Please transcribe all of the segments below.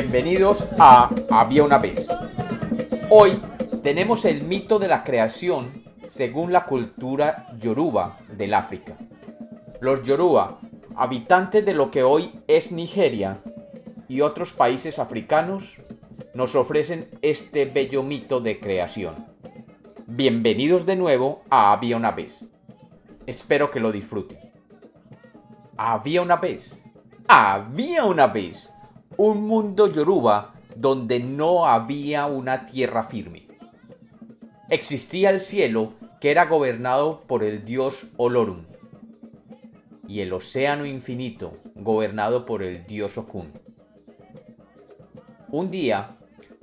Bienvenidos a Había una vez. Hoy tenemos el mito de la creación según la cultura yoruba del África. Los yoruba, habitantes de lo que hoy es Nigeria y otros países africanos, nos ofrecen este bello mito de creación. Bienvenidos de nuevo a Había una vez. Espero que lo disfruten. Había una vez. Había una vez un mundo yoruba donde no había una tierra firme. Existía el cielo que era gobernado por el dios Olorum y el océano infinito gobernado por el dios Okun. Un día,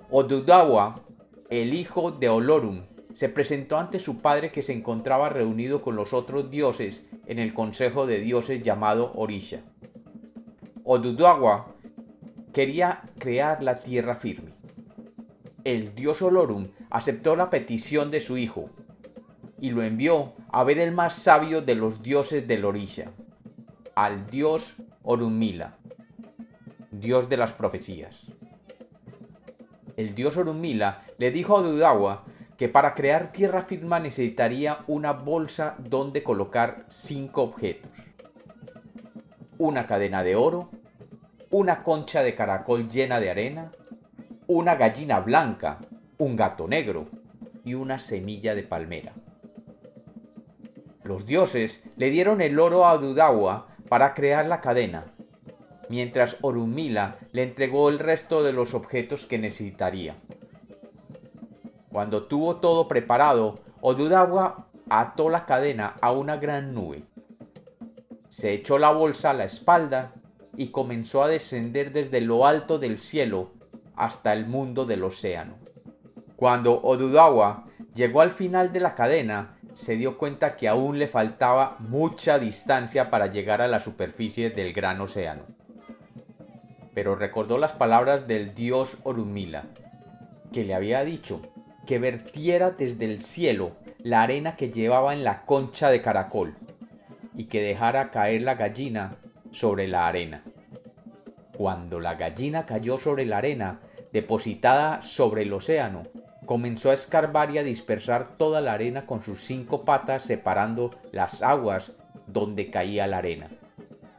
Odudawa, el hijo de Olorum, se presentó ante su padre que se encontraba reunido con los otros dioses en el consejo de dioses llamado Orisha. Odudawa quería crear la tierra firme. El dios Olorum aceptó la petición de su hijo y lo envió a ver el más sabio de los dioses del Orisha, al dios Orunmila, dios de las profecías. El dios Orunmila le dijo a Odudawa que para crear tierra firme necesitaría una bolsa donde colocar cinco objetos. Una cadena de oro, una concha de caracol llena de arena, una gallina blanca, un gato negro y una semilla de palmera. Los dioses le dieron el oro a Dudawa para crear la cadena, mientras Orumila le entregó el resto de los objetos que necesitaría. Cuando tuvo todo preparado, Odudawa ató la cadena a una gran nube. Se echó la bolsa a la espalda y comenzó a descender desde lo alto del cielo hasta el mundo del océano. Cuando Odudawa llegó al final de la cadena, se dio cuenta que aún le faltaba mucha distancia para llegar a la superficie del gran océano. Pero recordó las palabras del dios Orumila, que le había dicho que vertiera desde el cielo la arena que llevaba en la concha de caracol y que dejara caer la gallina sobre la arena. Cuando la gallina cayó sobre la arena, depositada sobre el océano, comenzó a escarbar y a dispersar toda la arena con sus cinco patas separando las aguas donde caía la arena.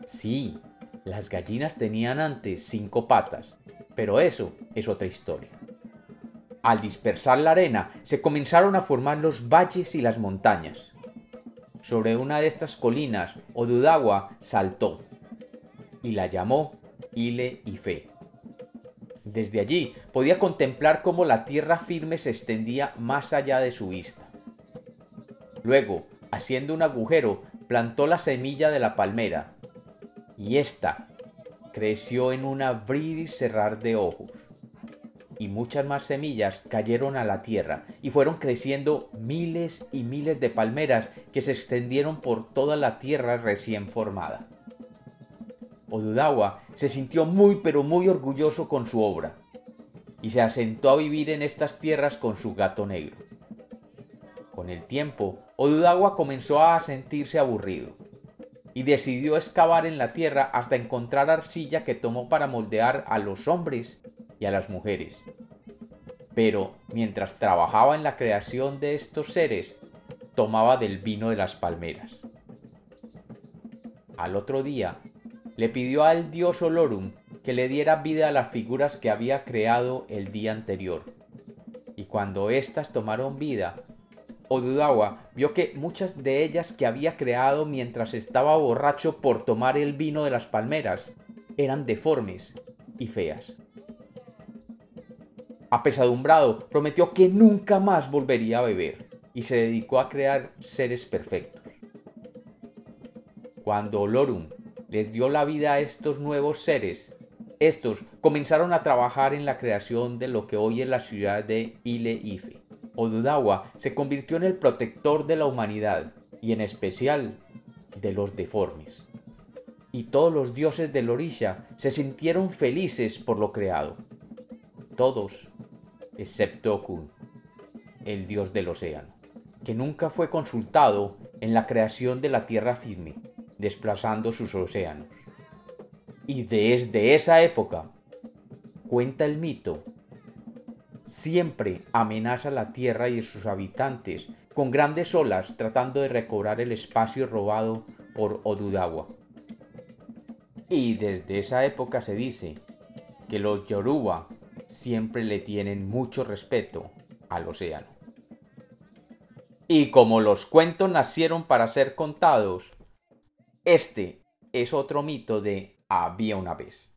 Sí, las gallinas tenían antes cinco patas, pero eso es otra historia. Al dispersar la arena, se comenzaron a formar los valles y las montañas. Sobre una de estas colinas, Odudawa saltó y la llamó Ile Ife. Desde allí podía contemplar cómo la tierra firme se extendía más allá de su vista. Luego, haciendo un agujero, plantó la semilla de la palmera, y ésta creció en un abrir y cerrar de ojos y muchas más semillas cayeron a la tierra y fueron creciendo miles y miles de palmeras que se extendieron por toda la tierra recién formada. Odudawa se sintió muy pero muy orgulloso con su obra y se asentó a vivir en estas tierras con su gato negro. Con el tiempo, Odudawa comenzó a sentirse aburrido y decidió excavar en la tierra hasta encontrar arcilla que tomó para moldear a los hombres y a las mujeres. Pero mientras trabajaba en la creación de estos seres, tomaba del vino de las palmeras. Al otro día, le pidió al dios Olorum que le diera vida a las figuras que había creado el día anterior. Y cuando éstas tomaron vida, Odudawa vio que muchas de ellas que había creado mientras estaba borracho por tomar el vino de las palmeras eran deformes y feas apesadumbrado, prometió que nunca más volvería a beber y se dedicó a crear seres perfectos. Cuando Olorum les dio la vida a estos nuevos seres, estos comenzaron a trabajar en la creación de lo que hoy es la ciudad de Ile Ife. Odudawa se convirtió en el protector de la humanidad y en especial de los deformes. Y todos los dioses del Orisha se sintieron felices por lo creado. Todos excepto Okun, el dios del océano, que nunca fue consultado en la creación de la tierra firme, desplazando sus océanos. Y desde esa época, cuenta el mito, siempre amenaza la tierra y sus habitantes con grandes olas tratando de recobrar el espacio robado por Odudawa. Y desde esa época se dice que los Yoruba siempre le tienen mucho respeto al océano. Y como los cuentos nacieron para ser contados, este es otro mito de había una vez.